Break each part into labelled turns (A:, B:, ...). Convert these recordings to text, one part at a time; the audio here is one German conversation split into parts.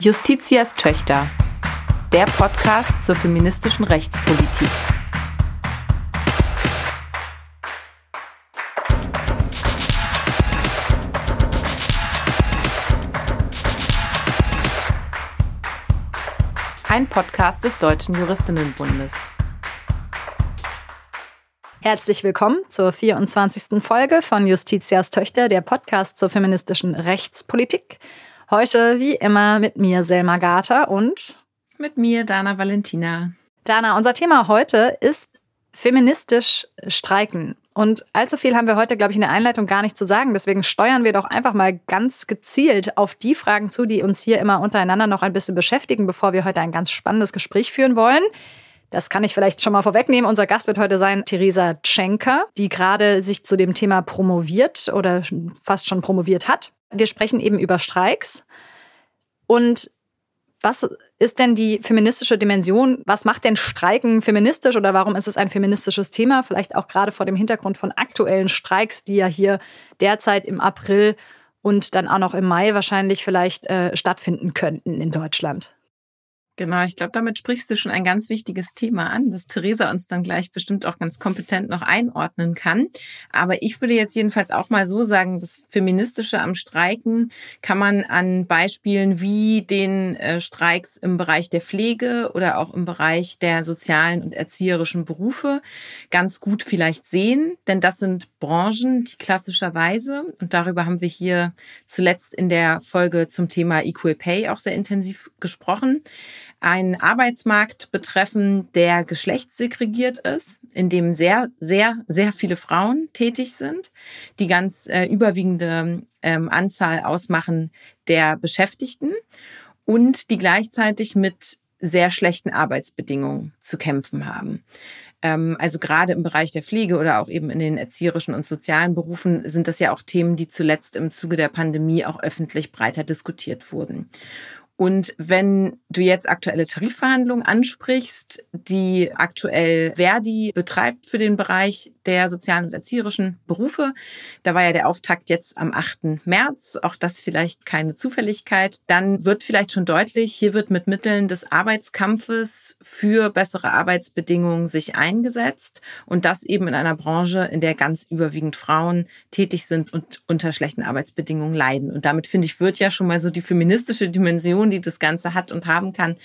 A: Justitias Töchter, der Podcast zur feministischen Rechtspolitik. Ein Podcast des Deutschen Juristinnenbundes.
B: Herzlich willkommen zur 24. Folge von Justitias Töchter, der Podcast zur feministischen Rechtspolitik. Heute wie immer mit mir Selma Gata und
A: mit mir Dana Valentina.
B: Dana, unser Thema heute ist feministisch streiken. Und allzu viel haben wir heute, glaube ich, in der Einleitung gar nicht zu sagen. Deswegen steuern wir doch einfach mal ganz gezielt auf die Fragen zu, die uns hier immer untereinander noch ein bisschen beschäftigen, bevor wir heute ein ganz spannendes Gespräch führen wollen. Das kann ich vielleicht schon mal vorwegnehmen. Unser Gast wird heute sein Theresa Tschenker, die gerade sich zu dem Thema promoviert oder fast schon promoviert hat. Wir sprechen eben über Streiks. Und was ist denn die feministische Dimension? Was macht denn Streiken feministisch oder warum ist es ein feministisches Thema? Vielleicht auch gerade vor dem Hintergrund von aktuellen Streiks, die ja hier derzeit im April und dann auch noch im Mai wahrscheinlich vielleicht äh, stattfinden könnten in Deutschland.
A: Genau, ich glaube, damit sprichst du schon ein ganz wichtiges Thema an, das Theresa uns dann gleich bestimmt auch ganz kompetent noch einordnen kann. Aber ich würde jetzt jedenfalls auch mal so sagen, das Feministische am Streiken kann man an Beispielen wie den äh, Streiks im Bereich der Pflege oder auch im Bereich der sozialen und erzieherischen Berufe ganz gut vielleicht sehen. Denn das sind Branchen, die klassischerweise, und darüber haben wir hier zuletzt in der Folge zum Thema Equal Pay auch sehr intensiv gesprochen, einen Arbeitsmarkt betreffen, der geschlechtssegregiert ist, in dem sehr, sehr, sehr viele Frauen tätig sind, die ganz äh, überwiegende ähm, Anzahl ausmachen der Beschäftigten und die gleichzeitig mit sehr schlechten Arbeitsbedingungen zu kämpfen haben. Ähm, also gerade im Bereich der Pflege oder auch eben in den erzieherischen und sozialen Berufen sind das ja auch Themen, die zuletzt im Zuge der Pandemie auch öffentlich breiter diskutiert wurden. Und wenn du jetzt aktuelle Tarifverhandlungen ansprichst, die aktuell Verdi betreibt für den Bereich der sozialen und erzieherischen Berufe, da war ja der Auftakt jetzt am 8. März, auch das vielleicht keine Zufälligkeit, dann wird vielleicht schon deutlich, hier wird mit Mitteln des Arbeitskampfes für bessere Arbeitsbedingungen sich eingesetzt und das eben in einer Branche, in der ganz überwiegend Frauen tätig sind und unter schlechten Arbeitsbedingungen leiden. Und damit finde ich, wird ja schon mal so die feministische Dimension die das Ganze hat und haben kann,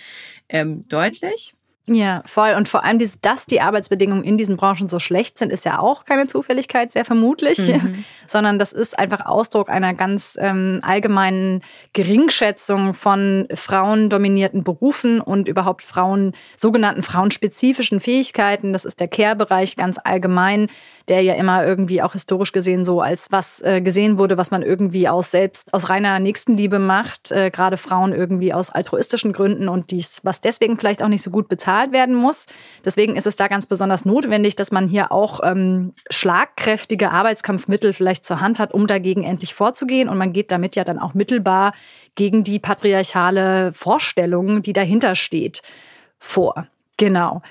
A: ähm, deutlich.
B: Ja, voll. Und vor allem, dass die Arbeitsbedingungen in diesen Branchen so schlecht sind, ist ja auch keine Zufälligkeit, sehr vermutlich, mhm. sondern das ist einfach Ausdruck einer ganz ähm, allgemeinen Geringschätzung von frauendominierten Berufen und überhaupt Frauen, sogenannten frauenspezifischen Fähigkeiten. Das ist der Care-Bereich ganz allgemein, der ja immer irgendwie auch historisch gesehen so als was äh, gesehen wurde, was man irgendwie aus selbst, aus reiner Nächstenliebe macht, äh, gerade Frauen irgendwie aus altruistischen Gründen und dies, was deswegen vielleicht auch nicht so gut bezahlt bezahlt werden muss. Deswegen ist es da ganz besonders notwendig, dass man hier auch ähm, schlagkräftige Arbeitskampfmittel vielleicht zur Hand hat, um dagegen endlich vorzugehen. Und man geht damit ja dann auch mittelbar gegen die patriarchale Vorstellung, die dahinter steht, vor. Genau.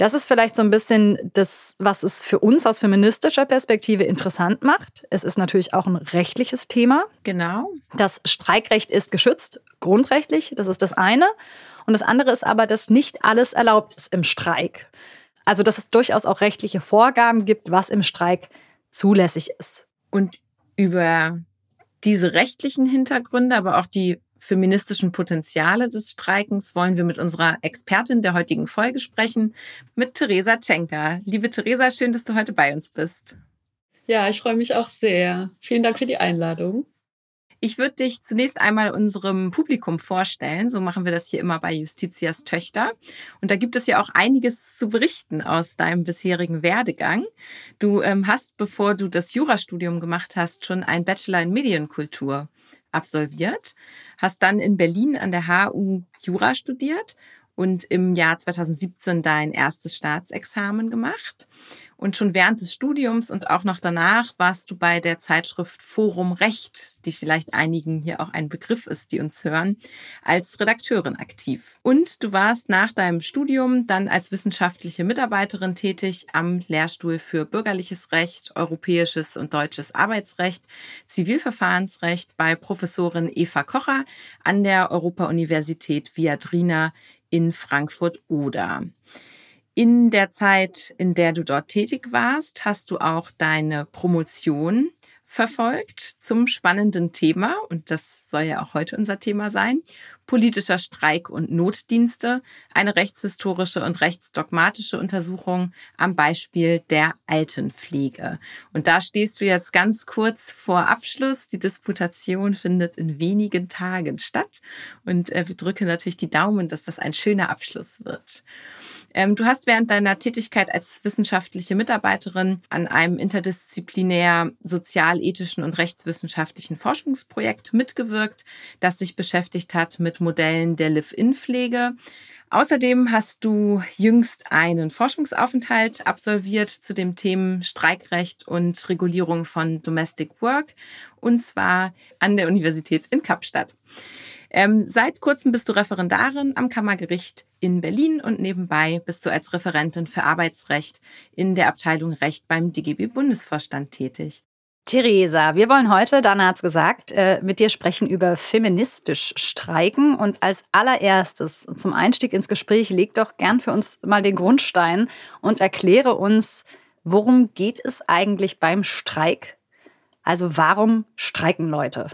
B: Das ist vielleicht so ein bisschen das, was es für uns aus feministischer Perspektive interessant macht. Es ist natürlich auch ein rechtliches Thema.
A: Genau.
B: Das Streikrecht ist geschützt, grundrechtlich, das ist das eine. Und das andere ist aber, dass nicht alles erlaubt ist im Streik. Also, dass es durchaus auch rechtliche Vorgaben gibt, was im Streik zulässig ist.
A: Und über diese rechtlichen Hintergründe, aber auch die feministischen Potenziale des Streikens wollen wir mit unserer Expertin der heutigen Folge sprechen, mit Theresa Tschenka. Liebe Theresa, schön, dass du heute bei uns bist.
C: Ja, ich freue mich auch sehr. Vielen Dank für die Einladung.
A: Ich würde dich zunächst einmal unserem Publikum vorstellen. So machen wir das hier immer bei Justitias Töchter. Und da gibt es ja auch einiges zu berichten aus deinem bisherigen Werdegang. Du ähm, hast, bevor du das Jurastudium gemacht hast, schon ein Bachelor in Medienkultur absolviert, hast dann in Berlin an der HU Jura studiert und im Jahr 2017 dein erstes Staatsexamen gemacht Und schon während des Studiums und auch noch danach warst du bei der Zeitschrift Forum Recht, die vielleicht einigen hier auch ein Begriff ist, die uns hören, als Redakteurin aktiv. Und du warst nach deinem Studium dann als wissenschaftliche Mitarbeiterin tätig am Lehrstuhl für bürgerliches Recht, europäisches und deutsches Arbeitsrecht, Zivilverfahrensrecht bei Professorin Eva Kocher an der Europa-Universität Viadrina in Frankfurt-Oder. In der Zeit, in der du dort tätig warst, hast du auch deine Promotion verfolgt zum spannenden Thema, und das soll ja auch heute unser Thema sein, politischer Streik und Notdienste, eine rechtshistorische und rechtsdogmatische Untersuchung am Beispiel der Altenpflege. Und da stehst du jetzt ganz kurz vor Abschluss. Die Disputation findet in wenigen Tagen statt und äh, wir drücken natürlich die Daumen, dass das ein schöner Abschluss wird. Ähm, du hast während deiner Tätigkeit als wissenschaftliche Mitarbeiterin an einem interdisziplinär sozialethischen und rechtswissenschaftlichen Forschungsprojekt mitgewirkt, das sich beschäftigt hat mit Modellen der Live-In-Pflege. Außerdem hast du jüngst einen Forschungsaufenthalt absolviert zu dem Themen Streikrecht und Regulierung von Domestic Work und zwar an der Universität in Kapstadt. Ähm, seit kurzem bist du Referendarin am Kammergericht in Berlin und nebenbei bist du als Referentin für Arbeitsrecht in der Abteilung Recht beim DGB-Bundesvorstand tätig.
B: Theresa, wir wollen heute, Dana hat's gesagt, äh, mit dir sprechen über feministisch Streiken. Und als allererstes zum Einstieg ins Gespräch leg doch gern für uns mal den Grundstein und erkläre uns, worum geht es eigentlich beim Streik? Also warum streiken Leute?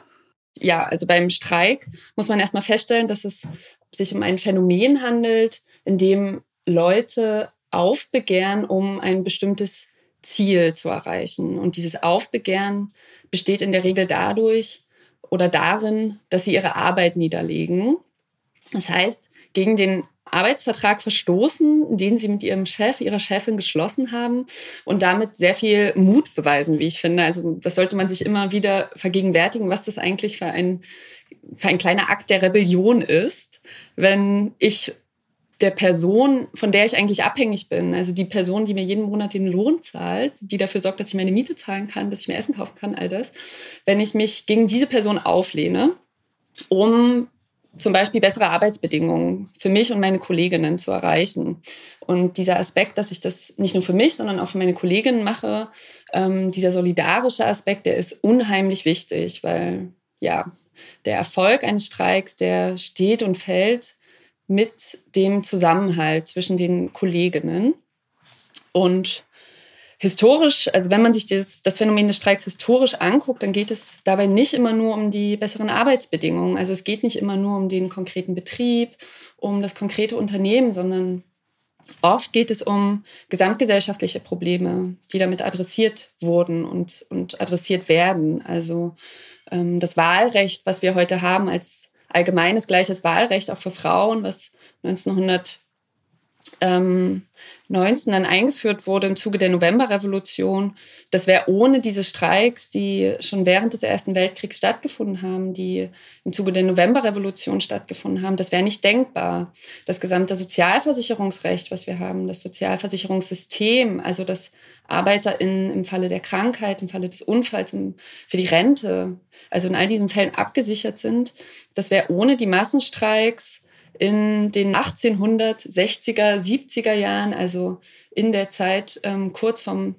C: ja, also beim Streik muss man erstmal feststellen, dass es sich um ein Phänomen handelt, in dem Leute aufbegehren, um ein bestimmtes Ziel zu erreichen. Und dieses Aufbegehren besteht in der Regel dadurch oder darin, dass sie ihre Arbeit niederlegen. Das heißt, gegen den Arbeitsvertrag verstoßen, den sie mit ihrem Chef, ihrer Chefin geschlossen haben und damit sehr viel Mut beweisen, wie ich finde. Also das sollte man sich immer wieder vergegenwärtigen, was das eigentlich für ein, für ein kleiner Akt der Rebellion ist, wenn ich der Person, von der ich eigentlich abhängig bin, also die Person, die mir jeden Monat den Lohn zahlt, die dafür sorgt, dass ich meine Miete zahlen kann, dass ich mir Essen kaufen kann, all das, wenn ich mich gegen diese Person auflehne, um zum Beispiel bessere Arbeitsbedingungen für mich und meine Kolleginnen zu erreichen. Und dieser Aspekt, dass ich das nicht nur für mich, sondern auch für meine Kolleginnen mache, ähm, dieser solidarische Aspekt, der ist unheimlich wichtig, weil ja, der Erfolg eines Streiks, der steht und fällt mit dem Zusammenhalt zwischen den Kolleginnen. Und historisch, also wenn man sich das, das Phänomen des Streiks historisch anguckt, dann geht es dabei nicht immer nur um die besseren Arbeitsbedingungen. Also es geht nicht immer nur um den konkreten Betrieb, um das konkrete Unternehmen, sondern oft geht es um gesamtgesellschaftliche Probleme, die damit adressiert wurden und, und adressiert werden. Also ähm, das Wahlrecht, was wir heute haben als allgemeines gleiches Wahlrecht auch für Frauen, was 1900 ähm, 19 dann eingeführt wurde im Zuge der Novemberrevolution, das wäre ohne diese Streiks, die schon während des Ersten Weltkriegs stattgefunden haben, die im Zuge der Novemberrevolution stattgefunden haben, das wäre nicht denkbar. Das gesamte Sozialversicherungsrecht, was wir haben, das Sozialversicherungssystem, also das ArbeiterInnen im Falle der Krankheit, im Falle des Unfalls, für die Rente, also in all diesen Fällen abgesichert sind, das wäre ohne die Massenstreiks in den 1860er, 70er Jahren, also in der Zeit ähm, kurz vom,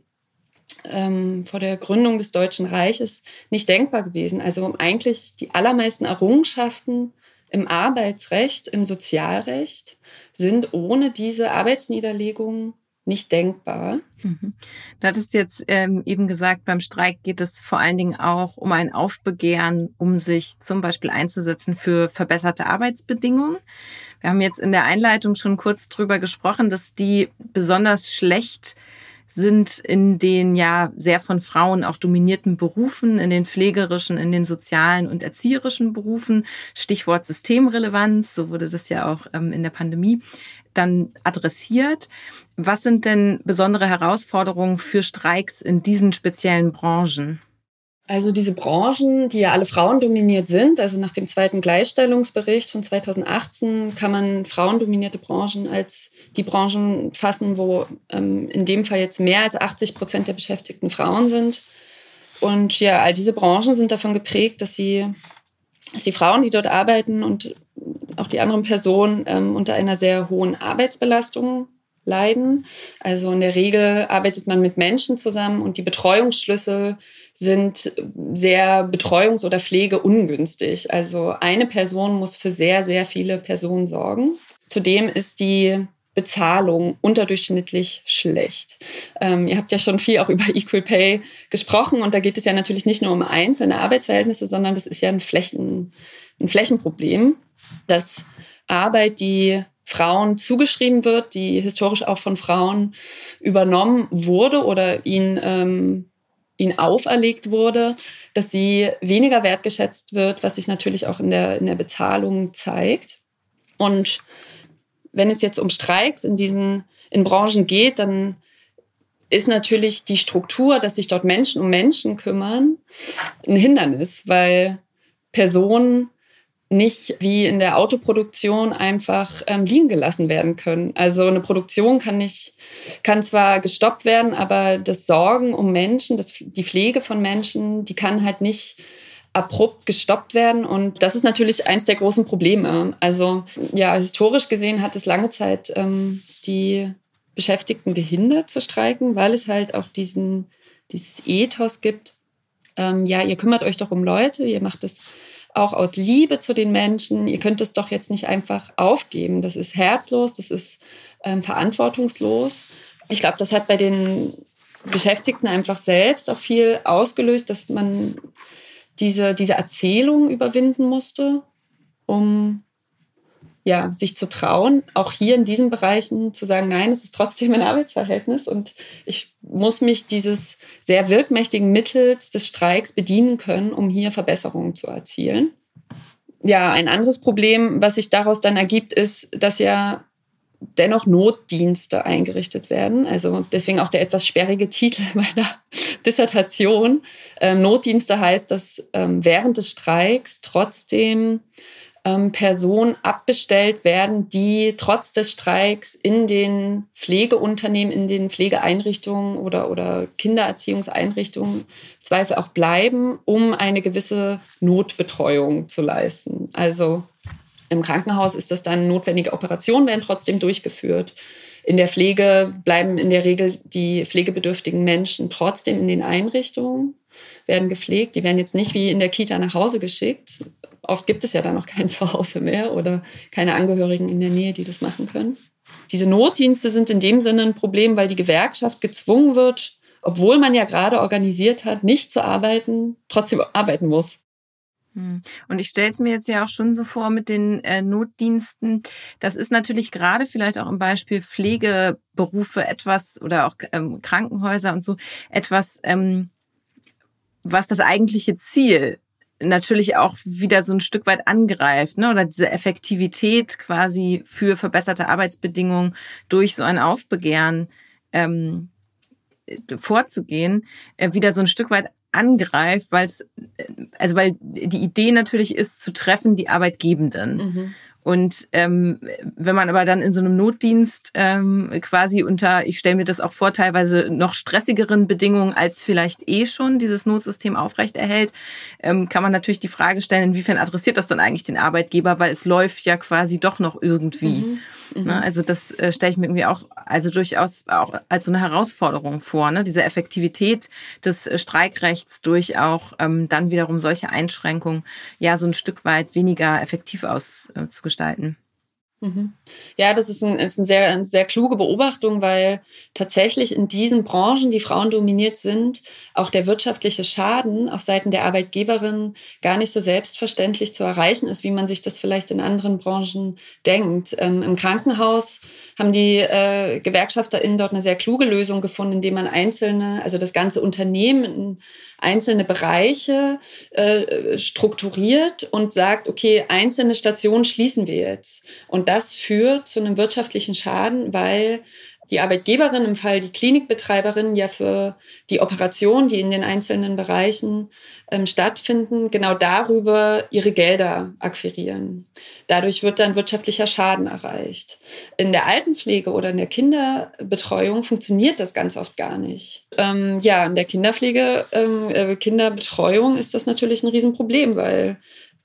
C: ähm, vor der Gründung des Deutschen Reiches, nicht denkbar gewesen. Also eigentlich die allermeisten Errungenschaften im Arbeitsrecht, im Sozialrecht sind ohne diese Arbeitsniederlegungen nicht denkbar.
A: Mhm. Du hattest jetzt ähm, eben gesagt, beim Streik geht es vor allen Dingen auch um ein Aufbegehren, um sich zum Beispiel einzusetzen für verbesserte Arbeitsbedingungen. Wir haben jetzt in der Einleitung schon kurz drüber gesprochen, dass die besonders schlecht sind in den ja sehr von Frauen auch dominierten Berufen, in den pflegerischen, in den sozialen und erzieherischen Berufen. Stichwort Systemrelevanz, so wurde das ja auch ähm, in der Pandemie dann adressiert. Was sind denn besondere Herausforderungen für Streiks in diesen speziellen Branchen?
C: Also diese Branchen, die ja alle frauendominiert sind, also nach dem zweiten Gleichstellungsbericht von 2018 kann man frauendominierte Branchen als die Branchen fassen, wo ähm, in dem Fall jetzt mehr als 80 Prozent der Beschäftigten Frauen sind. Und ja, all diese Branchen sind davon geprägt, dass sie, dass die Frauen, die dort arbeiten und auch die anderen Personen ähm, unter einer sehr hohen Arbeitsbelastung leiden. Also in der Regel arbeitet man mit Menschen zusammen und die Betreuungsschlüssel sind sehr betreuungs- oder pflegeungünstig. Also eine Person muss für sehr, sehr viele Personen sorgen. Zudem ist die Bezahlung unterdurchschnittlich schlecht. Ähm, ihr habt ja schon viel auch über Equal Pay gesprochen und da geht es ja natürlich nicht nur um einzelne Arbeitsverhältnisse, sondern das ist ja ein, Flächen, ein Flächenproblem, dass Arbeit, die Frauen zugeschrieben wird, die historisch auch von Frauen übernommen wurde oder ihnen ähm, ihnen auferlegt wurde, dass sie weniger wertgeschätzt wird, was sich natürlich auch in der, in der Bezahlung zeigt. Und wenn es jetzt um Streiks in diesen in Branchen geht, dann ist natürlich die Struktur, dass sich dort Menschen um Menschen kümmern, ein Hindernis, weil Personen nicht wie in der Autoproduktion einfach ähm, liegen gelassen werden können. Also eine Produktion kann nicht, kann zwar gestoppt werden, aber das Sorgen um Menschen, das, die Pflege von Menschen, die kann halt nicht abrupt gestoppt werden. Und das ist natürlich eins der großen Probleme. Also ja, historisch gesehen hat es lange Zeit ähm, die Beschäftigten gehindert zu streiken, weil es halt auch diesen, dieses Ethos gibt. Ähm, ja, ihr kümmert euch doch um Leute, ihr macht es auch aus Liebe zu den Menschen. Ihr könnt es doch jetzt nicht einfach aufgeben. Das ist herzlos, das ist ähm, verantwortungslos. Ich glaube, das hat bei den Beschäftigten einfach selbst auch viel ausgelöst, dass man diese, diese Erzählung überwinden musste, um ja, sich zu trauen, auch hier in diesen Bereichen zu sagen, nein, es ist trotzdem ein Arbeitsverhältnis und ich muss mich dieses sehr wirkmächtigen Mittels des Streiks bedienen können, um hier Verbesserungen zu erzielen. Ja, ein anderes Problem, was sich daraus dann ergibt, ist, dass ja dennoch Notdienste eingerichtet werden. Also deswegen auch der etwas sperrige Titel meiner Dissertation. Ähm, Notdienste heißt, dass ähm, während des Streiks trotzdem ähm, Personen abbestellt werden, die trotz des Streiks in den Pflegeunternehmen, in den Pflegeeinrichtungen oder, oder Kindererziehungseinrichtungen Zweifel auch bleiben, um eine gewisse Notbetreuung zu leisten. Also im Krankenhaus ist das dann notwendige Operationen werden trotzdem durchgeführt. In der Pflege bleiben in der Regel die pflegebedürftigen Menschen trotzdem in den Einrichtungen, werden gepflegt. Die werden jetzt nicht wie in der Kita nach Hause geschickt, Oft gibt es ja dann noch kein Zuhause mehr oder keine Angehörigen in der Nähe, die das machen können. Diese Notdienste sind in dem Sinne ein Problem, weil die Gewerkschaft gezwungen wird, obwohl man ja gerade organisiert hat, nicht zu arbeiten, trotzdem arbeiten muss.
A: Hm. Und ich stelle es mir jetzt ja auch schon so vor mit den äh, Notdiensten. Das ist natürlich gerade vielleicht auch im Beispiel Pflegeberufe etwas oder auch ähm, Krankenhäuser und so etwas, ähm, was das eigentliche Ziel natürlich auch wieder so ein Stück weit angreift, ne? oder diese Effektivität quasi für verbesserte Arbeitsbedingungen durch so ein Aufbegehren ähm, vorzugehen, äh, wieder so ein Stück weit angreift, weil es, äh, also weil die Idee natürlich ist, zu treffen die Arbeitgebenden. Mhm. Und ähm, wenn man aber dann in so einem Notdienst ähm, quasi unter, ich stelle mir das auch vor, teilweise noch stressigeren Bedingungen als vielleicht eh schon dieses Notsystem aufrechterhält, ähm, kann man natürlich die Frage stellen, inwiefern adressiert das dann eigentlich den Arbeitgeber, weil es läuft ja quasi doch noch irgendwie. Mhm. Ne? Mhm. Also das äh, stelle ich mir irgendwie auch, also durchaus auch als so eine Herausforderung vor, ne? diese Effektivität des äh, Streikrechts durch auch ähm, dann wiederum solche Einschränkungen ja so ein Stück weit weniger effektiv auszugestalten.
C: Mhm. Ja, das ist, ein, ist eine, sehr, eine sehr kluge Beobachtung, weil tatsächlich in diesen Branchen, die Frauen dominiert sind, auch der wirtschaftliche Schaden auf Seiten der Arbeitgeberin gar nicht so selbstverständlich zu erreichen ist, wie man sich das vielleicht in anderen Branchen denkt. Ähm, Im Krankenhaus haben die äh, GewerkschafterInnen dort eine sehr kluge Lösung gefunden, indem man einzelne, also das ganze Unternehmen einzelne Bereiche äh, strukturiert und sagt, okay, einzelne Stationen schließen wir jetzt. Und das führt zu einem wirtschaftlichen Schaden, weil die Arbeitgeberin, im Fall die Klinikbetreiberin, ja für die Operation, die in den einzelnen Bereichen ähm, stattfinden, genau darüber ihre Gelder akquirieren. Dadurch wird dann wirtschaftlicher Schaden erreicht. In der Altenpflege oder in der Kinderbetreuung funktioniert das ganz oft gar nicht. Ähm, ja, in der Kinderpflege, ähm, äh, Kinderbetreuung ist das natürlich ein Riesenproblem, weil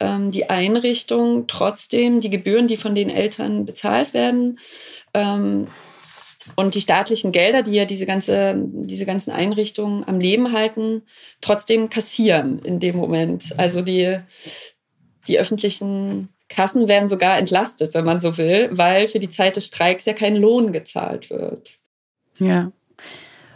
C: ähm, die Einrichtung trotzdem die Gebühren, die von den Eltern bezahlt werden, ähm, und die staatlichen Gelder, die ja diese, ganze, diese ganzen Einrichtungen am Leben halten, trotzdem kassieren in dem Moment. Also die, die öffentlichen Kassen werden sogar entlastet, wenn man so will, weil für die Zeit des Streiks ja kein Lohn gezahlt wird.
B: Ja.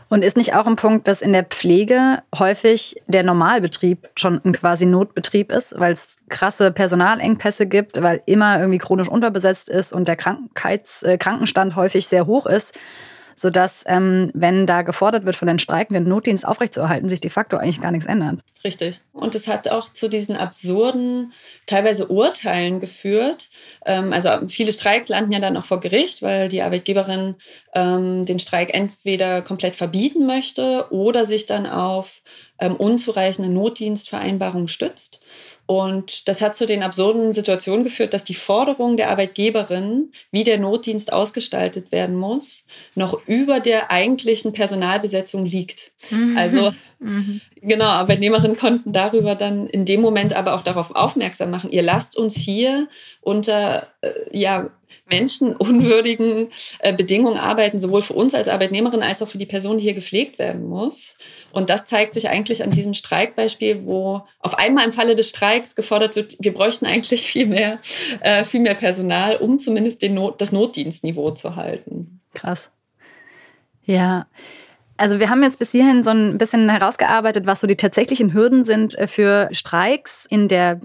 B: Und ist nicht auch ein Punkt, dass in der Pflege häufig der Normalbetrieb schon ein quasi Notbetrieb ist, weil es krasse Personalengpässe gibt, weil immer irgendwie chronisch unterbesetzt ist und der Krankheits äh, Krankenstand häufig sehr hoch ist? Sodass, ähm, wenn da gefordert wird von den Streikenden, den Notdienst aufrechtzuerhalten, sich de facto eigentlich gar nichts ändert.
C: Richtig. Und es hat auch zu diesen absurden, teilweise Urteilen geführt. Ähm, also viele Streiks landen ja dann auch vor Gericht, weil die Arbeitgeberin ähm, den Streik entweder komplett verbieten möchte oder sich dann auf ähm, unzureichende Notdienstvereinbarungen stützt. Und das hat zu den absurden Situationen geführt, dass die Forderung der Arbeitgeberin, wie der Notdienst ausgestaltet werden muss, noch über der eigentlichen Personalbesetzung liegt. Mhm. Also mhm. genau, Arbeitnehmerinnen konnten darüber dann in dem Moment aber auch darauf aufmerksam machen, ihr lasst uns hier unter äh, ja, menschenunwürdigen äh, Bedingungen arbeiten, sowohl für uns als Arbeitnehmerin als auch für die Person, die hier gepflegt werden muss. Und das zeigt sich eigentlich an diesem Streikbeispiel, wo auf einmal im Falle des Streiks gefordert wird, wir bräuchten eigentlich viel mehr, äh, viel mehr Personal, um zumindest Not, das Notdienstniveau zu halten.
B: Krass. Ja. Also wir haben jetzt bis hierhin so ein bisschen herausgearbeitet, was so die tatsächlichen Hürden sind äh, für Streiks in der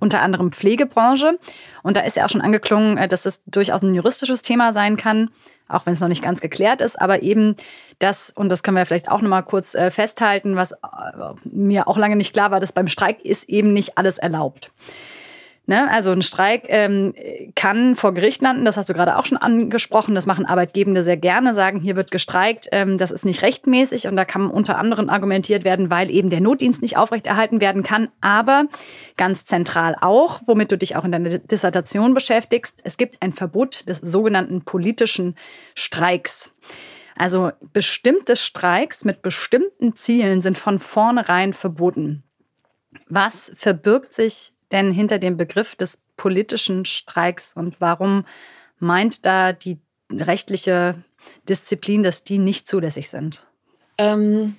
B: unter anderem Pflegebranche. Und da ist ja auch schon angeklungen, äh, dass das durchaus ein juristisches Thema sein kann, auch wenn es noch nicht ganz geklärt ist. Aber eben das, und das können wir vielleicht auch nochmal kurz äh, festhalten, was mir auch lange nicht klar war, dass beim Streik ist eben nicht alles erlaubt. Ne? Also ein Streik ähm, kann vor Gericht landen, das hast du gerade auch schon angesprochen. Das machen Arbeitgebende sehr gerne, sagen, hier wird gestreikt, ähm, das ist nicht rechtmäßig und da kann unter anderem argumentiert werden, weil eben der Notdienst nicht aufrechterhalten werden kann. Aber ganz zentral auch, womit du dich auch in deiner Dissertation beschäftigst, es gibt ein Verbot des sogenannten politischen Streiks. Also bestimmte Streiks mit bestimmten Zielen sind von vornherein verboten. Was verbirgt sich denn hinter dem Begriff des politischen Streiks und warum meint da die rechtliche Disziplin, dass die nicht zulässig sind?
C: Ähm,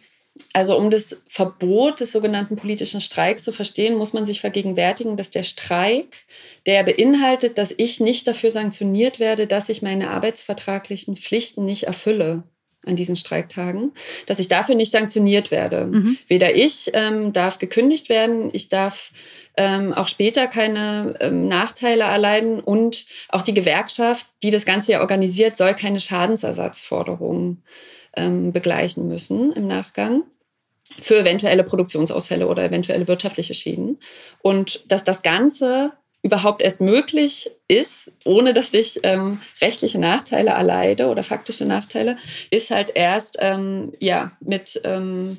C: also um das Verbot des sogenannten politischen Streiks zu verstehen, muss man sich vergegenwärtigen, dass der Streik, der beinhaltet, dass ich nicht dafür sanktioniert werde, dass ich meine arbeitsvertraglichen Pflichten nicht erfülle an diesen Streiktagen, dass ich dafür nicht sanktioniert werde. Mhm. Weder ich ähm, darf gekündigt werden, ich darf ähm, auch später keine ähm, Nachteile erleiden und auch die Gewerkschaft, die das Ganze ja organisiert, soll keine Schadensersatzforderungen ähm, begleichen müssen im Nachgang für eventuelle Produktionsausfälle oder eventuelle wirtschaftliche Schäden. Und dass das Ganze überhaupt erst möglich ist, ohne dass ich ähm, rechtliche Nachteile erleide oder faktische Nachteile, ist halt erst ähm, ja mit ähm,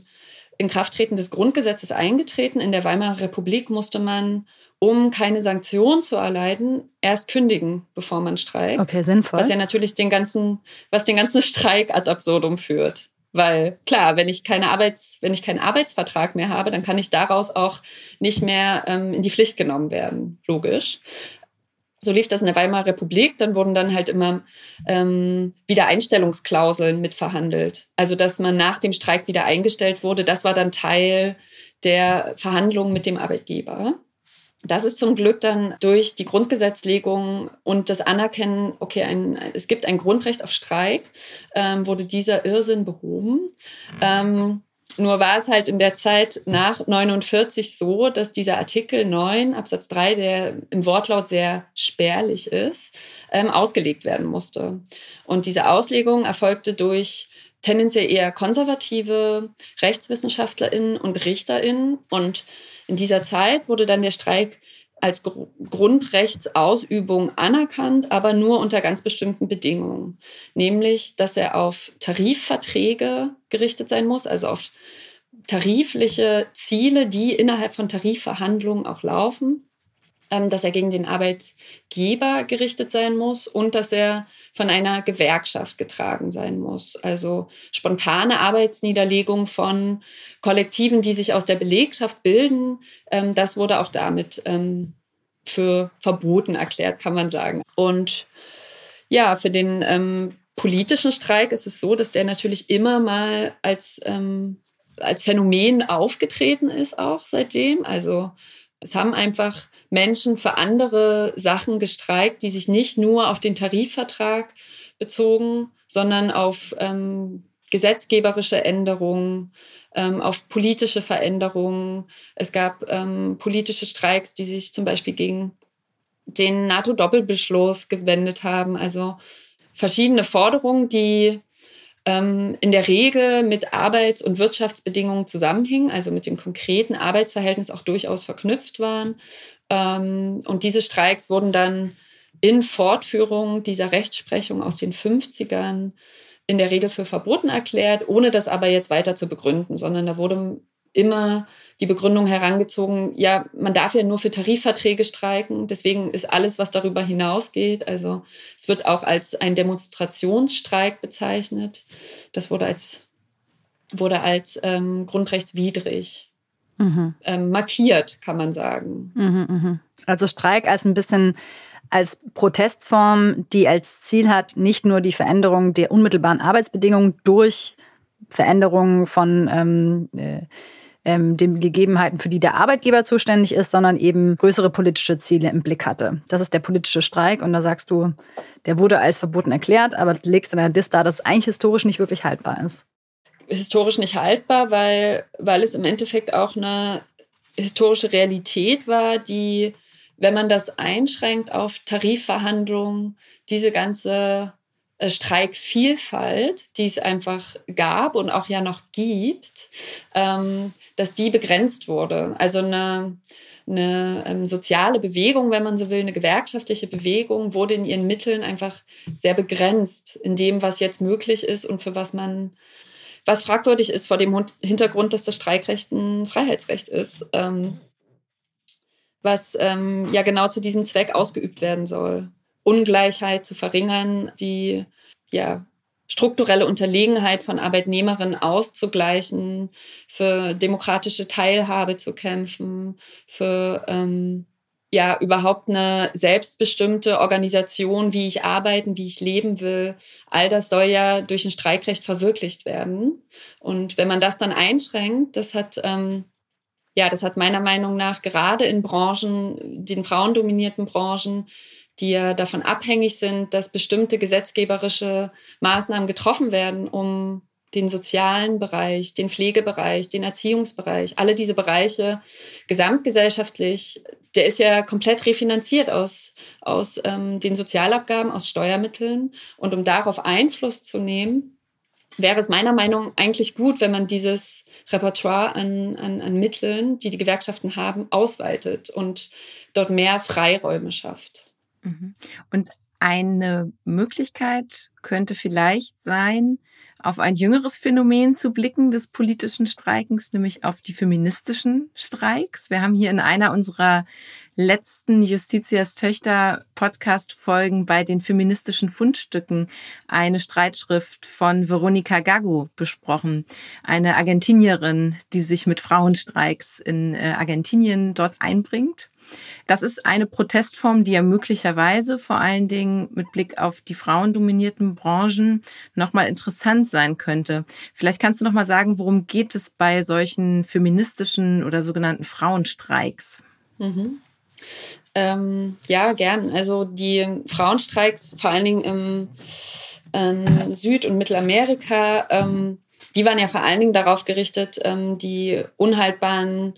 C: Inkrafttreten des Grundgesetzes eingetreten. In der Weimarer Republik musste man, um keine Sanktion zu erleiden, erst kündigen, bevor man streikt.
B: Okay, sinnvoll.
C: Was ja natürlich den ganzen, was den ganzen Streik ad absurdum führt. Weil klar, wenn ich keine Arbeits, wenn ich keinen Arbeitsvertrag mehr habe, dann kann ich daraus auch nicht mehr ähm, in die Pflicht genommen werden. Logisch so lief das in der Weimarer Republik. Dann wurden dann halt immer ähm, Wiedereinstellungsklauseln mitverhandelt. Also, dass man nach dem Streik wieder eingestellt wurde, das war dann Teil der Verhandlungen mit dem Arbeitgeber. Das ist zum Glück dann durch die Grundgesetzlegung und das Anerkennen, okay, ein, es gibt ein Grundrecht auf Streik, ähm, wurde dieser Irrsinn behoben. Ähm, nur war es halt in der Zeit nach 49 so, dass dieser Artikel 9 Absatz 3, der im Wortlaut sehr spärlich ist, ähm, ausgelegt werden musste. Und diese Auslegung erfolgte durch tendenziell eher konservative RechtswissenschaftlerInnen und RichterInnen. Und in dieser Zeit wurde dann der Streik als Gr Grundrechtsausübung anerkannt, aber nur unter ganz bestimmten Bedingungen. Nämlich, dass er auf Tarifverträge gerichtet sein muss, also auf tarifliche Ziele, die innerhalb von Tarifverhandlungen auch laufen dass er gegen den Arbeitgeber gerichtet sein muss und dass er von einer Gewerkschaft getragen sein muss. Also spontane Arbeitsniederlegung von Kollektiven, die sich aus der Belegschaft bilden, ähm, das wurde auch damit ähm, für verboten erklärt, kann man sagen. Und ja, für den ähm, politischen Streik ist es so, dass der natürlich immer mal als, ähm, als Phänomen aufgetreten ist, auch seitdem. Also es haben einfach Menschen für andere Sachen gestreikt, die sich nicht nur auf den Tarifvertrag bezogen, sondern auf ähm, gesetzgeberische Änderungen, ähm, auf politische Veränderungen. Es gab ähm, politische Streiks, die sich zum Beispiel gegen den NATO-Doppelbeschluss gewendet haben. Also verschiedene Forderungen, die ähm, in der Regel mit Arbeits- und Wirtschaftsbedingungen zusammenhingen, also mit dem konkreten Arbeitsverhältnis auch durchaus verknüpft waren und diese Streiks wurden dann in Fortführung dieser Rechtsprechung aus den 50ern in der Regel für verboten erklärt, ohne das aber jetzt weiter zu begründen, sondern da wurde immer die Begründung herangezogen, ja, man darf ja nur für Tarifverträge streiken, deswegen ist alles, was darüber hinausgeht, also es wird auch als ein Demonstrationsstreik bezeichnet. Das wurde als, wurde als ähm, grundrechtswidrig mhm. ähm, markiert, kann man sagen.
B: Mhm, mh. Also Streik als ein bisschen als Protestform, die als Ziel hat, nicht nur die Veränderung der unmittelbaren Arbeitsbedingungen durch Veränderungen von ähm, äh, ähm, den Gegebenheiten, für die der Arbeitgeber zuständig ist, sondern eben größere politische Ziele im Blick hatte. Das ist der politische Streik und da sagst du, der wurde als verboten erklärt, aber du legst in der Dis da, dass es eigentlich historisch nicht wirklich haltbar ist
C: historisch nicht haltbar, weil, weil es im Endeffekt auch eine historische Realität war, die, wenn man das einschränkt auf Tarifverhandlungen, diese ganze äh, Streikvielfalt, die es einfach gab und auch ja noch gibt, ähm, dass die begrenzt wurde. Also eine, eine ähm, soziale Bewegung, wenn man so will, eine gewerkschaftliche Bewegung wurde in ihren Mitteln einfach sehr begrenzt in dem, was jetzt möglich ist und für was man was fragwürdig ist vor dem Hintergrund, dass das Streikrecht ein Freiheitsrecht ist, ähm, was ähm, ja genau zu diesem Zweck ausgeübt werden soll. Ungleichheit zu verringern, die ja strukturelle Unterlegenheit von Arbeitnehmerinnen auszugleichen, für demokratische Teilhabe zu kämpfen, für ähm, ja überhaupt eine selbstbestimmte Organisation, wie ich arbeiten, wie ich leben will. All das soll ja durch ein Streikrecht verwirklicht werden. Und wenn man das dann einschränkt, das hat ähm, ja, das hat meiner Meinung nach gerade in Branchen, den frauendominierten Branchen, die ja davon abhängig sind, dass bestimmte gesetzgeberische Maßnahmen getroffen werden, um den sozialen Bereich, den Pflegebereich, den Erziehungsbereich, alle diese Bereiche gesamtgesellschaftlich, der ist ja komplett refinanziert aus, aus ähm, den Sozialabgaben, aus Steuermitteln. Und um darauf Einfluss zu nehmen, wäre es meiner Meinung nach eigentlich gut, wenn man dieses Repertoire an, an, an Mitteln, die die Gewerkschaften haben, ausweitet und dort mehr Freiräume schafft.
A: Mhm. Und eine Möglichkeit könnte vielleicht sein, auf ein jüngeres Phänomen zu blicken des politischen Streikens, nämlich auf die feministischen Streiks. Wir haben hier in einer unserer letzten Justitias Töchter Podcast Folgen bei den feministischen Fundstücken eine Streitschrift von Veronika Gago besprochen, eine Argentinierin, die sich mit Frauenstreiks in äh, Argentinien dort einbringt. Das ist eine Protestform, die ja möglicherweise vor allen Dingen mit Blick auf die frauendominierten Branchen nochmal interessant sein könnte. Vielleicht kannst du nochmal sagen, worum geht es bei solchen feministischen oder sogenannten Frauenstreiks?
C: Mhm. Ähm, ja, gern. Also die Frauenstreiks, vor allen Dingen im ähm, Süd- und Mittelamerika, ähm, die waren ja vor allen Dingen darauf gerichtet, ähm, die unhaltbaren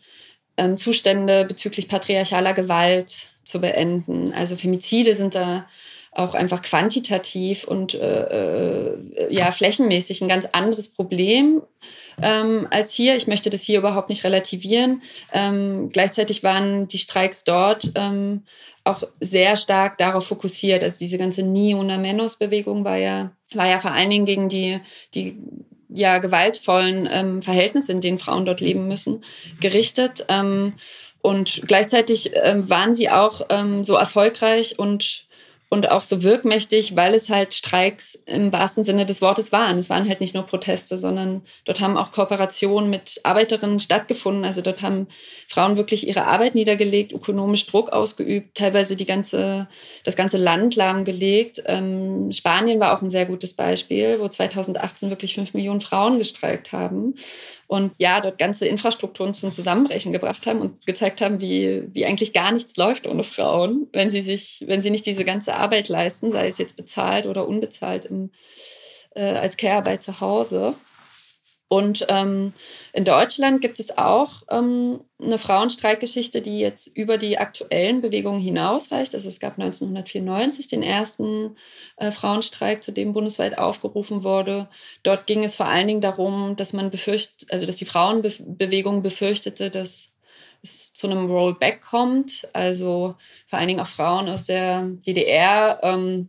C: ähm, Zustände bezüglich patriarchaler Gewalt zu beenden. Also Femizide sind da auch einfach quantitativ und äh, äh, ja flächenmäßig ein ganz anderes Problem ähm, als hier. Ich möchte das hier überhaupt nicht relativieren. Ähm, gleichzeitig waren die Streiks dort ähm, auch sehr stark darauf fokussiert. Also diese ganze Ni-Una-Menos-Bewegung war ja, war ja vor allen Dingen gegen die, die ja, gewaltvollen ähm, Verhältnisse, in denen Frauen dort leben müssen, gerichtet. Ähm, und gleichzeitig ähm, waren sie auch ähm, so erfolgreich und und auch so wirkmächtig, weil es halt Streiks im wahrsten Sinne des Wortes waren. Es waren halt nicht nur Proteste, sondern dort haben auch Kooperationen mit Arbeiterinnen stattgefunden. Also dort haben Frauen wirklich ihre Arbeit niedergelegt, ökonomisch Druck ausgeübt, teilweise die ganze, das ganze Land lahmgelegt. Ähm, Spanien war auch ein sehr gutes Beispiel, wo 2018 wirklich fünf Millionen Frauen gestreikt haben und ja, dort ganze Infrastrukturen zum Zusammenbrechen gebracht haben und gezeigt haben, wie, wie eigentlich gar nichts läuft ohne Frauen, wenn sie sich, wenn sie nicht diese ganze Arbeit leisten, sei es jetzt bezahlt oder unbezahlt im, äh, als Care-Arbeit zu Hause. Und ähm, in Deutschland gibt es auch ähm, eine Frauenstreikgeschichte, die jetzt über die aktuellen Bewegungen hinausreicht. Also es gab 1994 den ersten äh, Frauenstreik, zu dem bundesweit aufgerufen wurde. Dort ging es vor allen Dingen darum, dass man befürchtet, also dass die Frauenbewegung befürchtete, dass es zu einem Rollback kommt. Also vor allen Dingen auch Frauen aus der DDR. Ähm,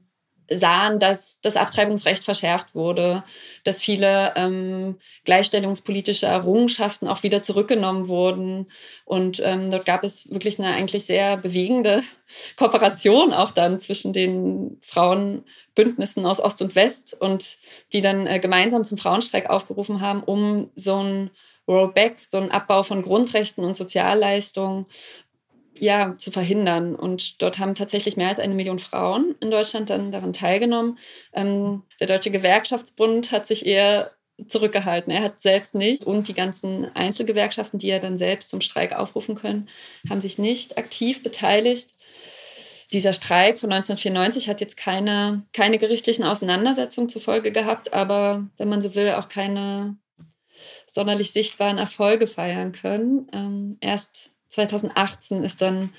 C: sahen, dass das Abtreibungsrecht verschärft wurde, dass viele ähm, gleichstellungspolitische Errungenschaften auch wieder zurückgenommen wurden. Und ähm, dort gab es wirklich eine eigentlich sehr bewegende Kooperation auch dann zwischen den Frauenbündnissen aus Ost und West und die dann äh, gemeinsam zum Frauenstreik aufgerufen haben, um so ein Rollback, so ein Abbau von Grundrechten und Sozialleistungen ja, zu verhindern. Und dort haben tatsächlich mehr als eine Million Frauen in Deutschland dann daran teilgenommen. Ähm, der Deutsche Gewerkschaftsbund hat sich eher zurückgehalten. Er hat selbst nicht und die ganzen Einzelgewerkschaften, die ja dann selbst zum Streik aufrufen können, haben sich nicht aktiv beteiligt. Dieser Streik von 1994 hat jetzt keine, keine gerichtlichen Auseinandersetzungen zur Folge gehabt, aber wenn man so will, auch keine sonderlich sichtbaren Erfolge feiern können. Ähm, erst 2018 ist dann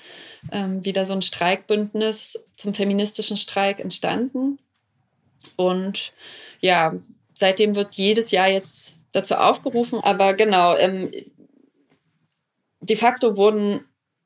C: ähm, wieder so ein Streikbündnis zum feministischen Streik entstanden. Und ja, seitdem wird jedes Jahr jetzt dazu aufgerufen. Aber genau, ähm, de facto wurden,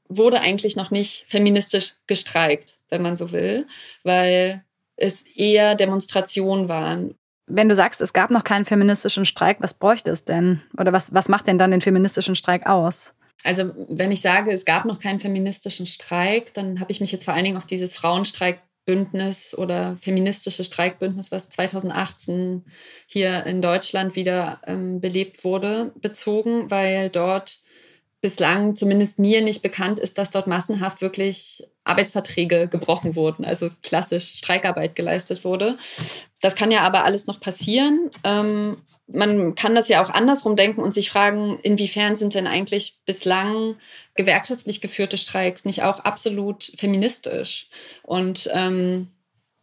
C: wurde eigentlich noch nicht feministisch gestreikt, wenn man so will, weil es eher Demonstrationen waren.
B: Wenn du sagst, es gab noch keinen feministischen Streik, was bräuchte es denn? Oder was, was macht denn dann den feministischen Streik aus?
C: Also wenn ich sage, es gab noch keinen feministischen Streik, dann habe ich mich jetzt vor allen Dingen auf dieses Frauenstreikbündnis oder feministische Streikbündnis, was 2018 hier in Deutschland wieder ähm, belebt wurde, bezogen, weil dort bislang zumindest mir nicht bekannt ist, dass dort massenhaft wirklich Arbeitsverträge gebrochen wurden, also klassisch Streikarbeit geleistet wurde. Das kann ja aber alles noch passieren. Ähm, man kann das ja auch andersrum denken und sich fragen, inwiefern sind denn eigentlich bislang gewerkschaftlich geführte Streiks nicht auch absolut feministisch? Und ähm,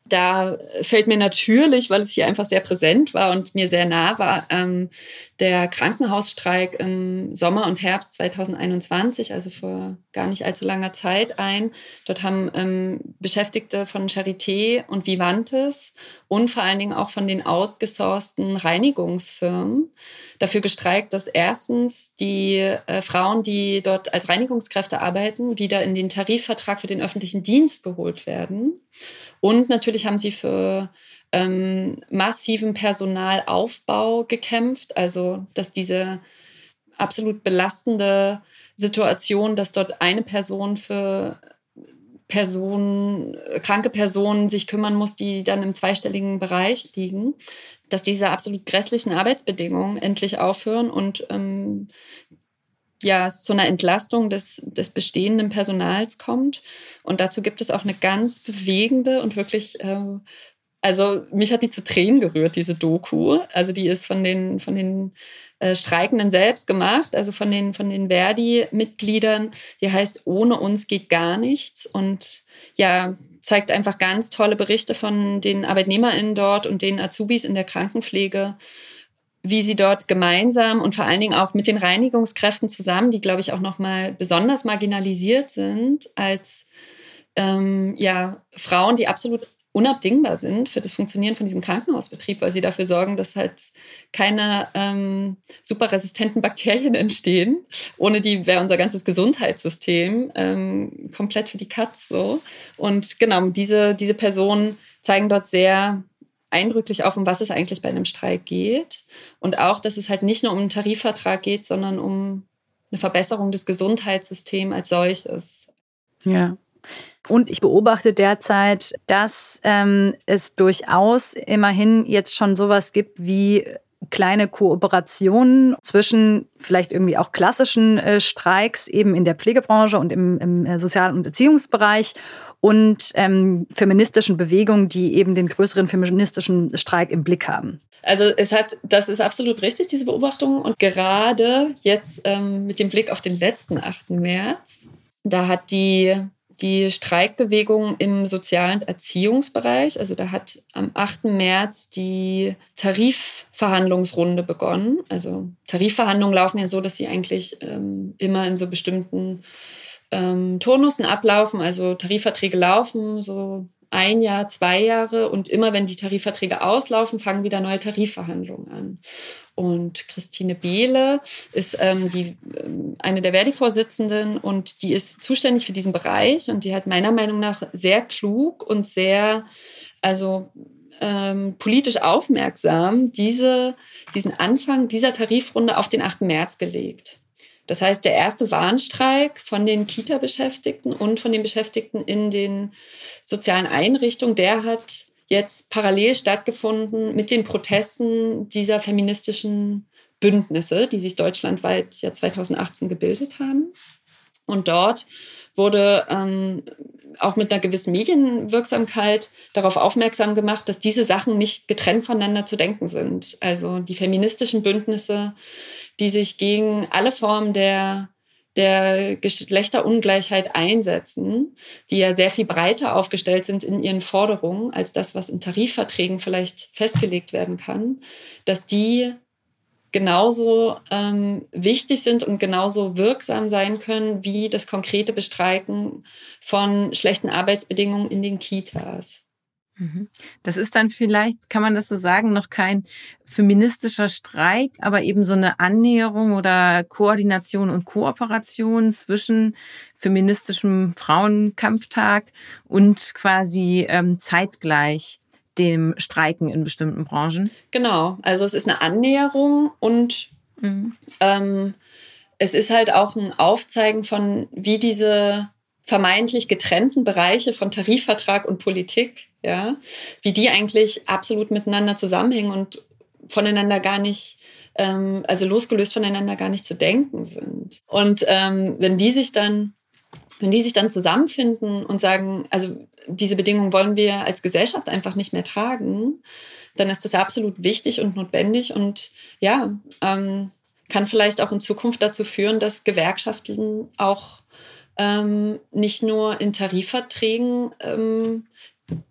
C: da fällt mir natürlich, weil es hier einfach sehr präsent war und mir sehr nah war, ähm, der Krankenhausstreik im Sommer und Herbst 2021, also vor gar nicht allzu langer Zeit ein. Dort haben ähm, Beschäftigte von Charité und Vivantes und vor allen Dingen auch von den outgesourcten Reinigungsfirmen dafür gestreikt, dass erstens die äh, Frauen, die dort als Reinigungskräfte arbeiten, wieder in den Tarifvertrag für den öffentlichen Dienst geholt werden. Und natürlich haben sie für ähm, massiven Personalaufbau gekämpft, also dass diese absolut belastende Situation, dass dort eine Person für Personen, kranke Personen sich kümmern muss, die dann im zweistelligen Bereich liegen, dass diese absolut grässlichen Arbeitsbedingungen endlich aufhören und ähm, ja, es zu einer Entlastung des, des bestehenden Personals kommt. Und dazu gibt es auch eine ganz bewegende und wirklich, äh, also mich hat die zu Tränen gerührt, diese Doku. Also die ist von den, von den äh, Streikenden selbst gemacht, also von den, von den Verdi-Mitgliedern. Die heißt Ohne uns geht gar nichts. Und ja, zeigt einfach ganz tolle Berichte von den ArbeitnehmerInnen dort und den Azubis in der Krankenpflege wie sie dort gemeinsam und vor allen Dingen auch mit den Reinigungskräften zusammen, die, glaube ich, auch nochmal besonders marginalisiert sind, als ähm, ja, Frauen, die absolut unabdingbar sind für das Funktionieren von diesem Krankenhausbetrieb, weil sie dafür sorgen, dass halt keine ähm, super resistenten Bakterien entstehen. Ohne die wäre unser ganzes Gesundheitssystem ähm, komplett für die Katz so. Und genau, diese, diese Personen zeigen dort sehr eindrücklich auf, um was es eigentlich bei einem Streik geht. Und auch, dass es halt nicht nur um einen Tarifvertrag geht, sondern um eine Verbesserung des Gesundheitssystems als solches.
B: Ja. Und ich beobachte derzeit, dass ähm, es durchaus immerhin jetzt schon sowas gibt wie kleine Kooperationen zwischen vielleicht irgendwie auch klassischen äh, Streiks eben in der Pflegebranche und im, im äh, Sozial- und Erziehungsbereich und ähm, feministischen Bewegungen, die eben den größeren feministischen Streik im Blick haben.
C: Also es hat, das ist absolut richtig, diese Beobachtung. Und gerade jetzt ähm, mit dem Blick auf den letzten 8. März, da hat die die Streikbewegung im sozialen Erziehungsbereich. Also da hat am 8. März die Tarifverhandlungsrunde begonnen. Also Tarifverhandlungen laufen ja so, dass sie eigentlich ähm, immer in so bestimmten ähm, Turnussen ablaufen. Also Tarifverträge laufen so ein Jahr, zwei Jahre und immer wenn die Tarifverträge auslaufen, fangen wieder neue Tarifverhandlungen an. Und Christine Behle ist ähm, die, ähm, eine der Verdi-Vorsitzenden und die ist zuständig für diesen Bereich und die hat meiner Meinung nach sehr klug und sehr, also ähm, politisch aufmerksam diese, diesen Anfang dieser Tarifrunde auf den 8. März gelegt. Das heißt, der erste Warnstreik von den Kita-Beschäftigten und von den Beschäftigten in den sozialen Einrichtungen, der hat jetzt parallel stattgefunden mit den Protesten dieser feministischen Bündnisse, die sich deutschlandweit ja 2018 gebildet haben. Und dort wurde ähm, auch mit einer gewissen Medienwirksamkeit darauf aufmerksam gemacht, dass diese Sachen nicht getrennt voneinander zu denken sind. Also die feministischen Bündnisse, die sich gegen alle Formen der der Geschlechterungleichheit einsetzen, die ja sehr viel breiter aufgestellt sind in ihren Forderungen als das, was in Tarifverträgen vielleicht festgelegt werden kann, dass die genauso ähm, wichtig sind und genauso wirksam sein können wie das konkrete Bestreiken von schlechten Arbeitsbedingungen in den Kitas.
A: Mhm. Das ist dann vielleicht, kann man das so sagen, noch kein feministischer Streik, aber eben so eine Annäherung oder Koordination und Kooperation zwischen feministischem Frauenkampftag und quasi ähm, zeitgleich dem Streiken in bestimmten Branchen?
C: Genau, also es ist eine Annäherung und mhm. ähm, es ist halt auch ein Aufzeigen von, wie diese vermeintlich getrennten Bereiche von Tarifvertrag und Politik, ja, wie die eigentlich absolut miteinander zusammenhängen und voneinander gar nicht, ähm, also losgelöst voneinander gar nicht zu denken sind. Und ähm, wenn die sich dann wenn die sich dann zusammenfinden und sagen, also diese Bedingungen wollen wir als Gesellschaft einfach nicht mehr tragen, dann ist das absolut wichtig und notwendig und ja, ähm, kann vielleicht auch in Zukunft dazu führen, dass Gewerkschaften auch ähm, nicht nur in Tarifverträgen ähm,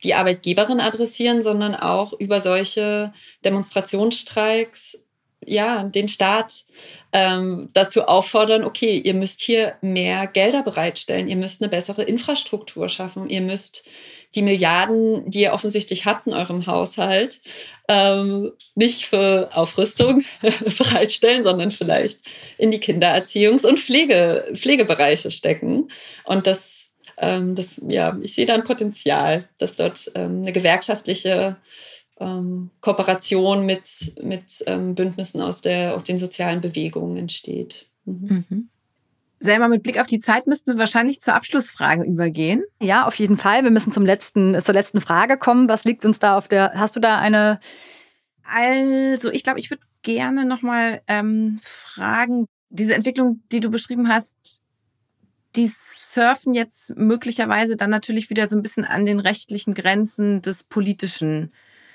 C: die Arbeitgeberin adressieren, sondern auch über solche Demonstrationsstreiks ja, den Staat ähm, dazu auffordern, okay, ihr müsst hier mehr Gelder bereitstellen, ihr müsst eine bessere Infrastruktur schaffen, ihr müsst die Milliarden, die ihr offensichtlich habt in eurem Haushalt, ähm, nicht für Aufrüstung bereitstellen, sondern vielleicht in die Kindererziehungs- und Pflege, Pflegebereiche stecken. Und das, ähm, das, ja, ich sehe da ein Potenzial, dass dort ähm, eine gewerkschaftliche ähm, Kooperation mit, mit ähm, Bündnissen aus, der, aus den sozialen Bewegungen entsteht. Mhm. Mhm.
A: Selber mit Blick auf die Zeit müssten wir wahrscheinlich zur Abschlussfrage übergehen.
B: Ja, auf jeden Fall. Wir müssen zum letzten, zur letzten Frage kommen. Was liegt uns da auf der? Hast du da eine?
A: Also, ich glaube, ich würde gerne nochmal ähm, fragen, diese Entwicklung, die du beschrieben hast, die surfen jetzt möglicherweise dann natürlich wieder so ein bisschen an den rechtlichen Grenzen des politischen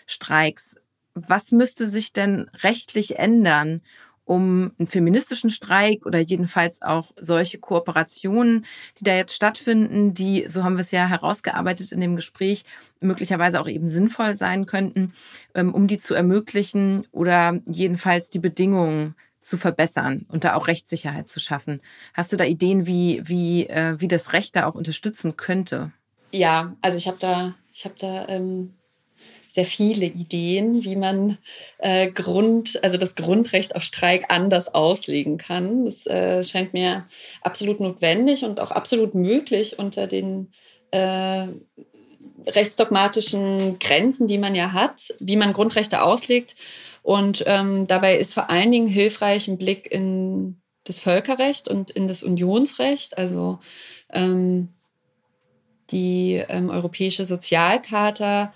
A: Streiks. Was müsste sich denn rechtlich ändern, um einen feministischen Streik oder jedenfalls auch solche Kooperationen, die da jetzt stattfinden, die, so haben wir es ja herausgearbeitet in dem Gespräch, möglicherweise auch eben sinnvoll sein könnten, ähm, um die zu ermöglichen oder jedenfalls die Bedingungen zu verbessern und da auch Rechtssicherheit zu schaffen. Hast du da Ideen, wie, wie, äh, wie das Recht da auch unterstützen könnte?
C: Ja, also ich habe da Ich habe da ähm, sehr viele Ideen, wie man äh, Grund, also das Grundrecht auf Streik anders auslegen kann. Das äh, scheint mir absolut notwendig und auch absolut möglich unter den äh, rechtsdogmatischen Grenzen, die man ja hat, wie man Grundrechte auslegt. Und ähm, dabei ist vor allen Dingen hilfreich ein Blick in das Völkerrecht und in das Unionsrecht, also ähm, die ähm, Europäische Sozialcharta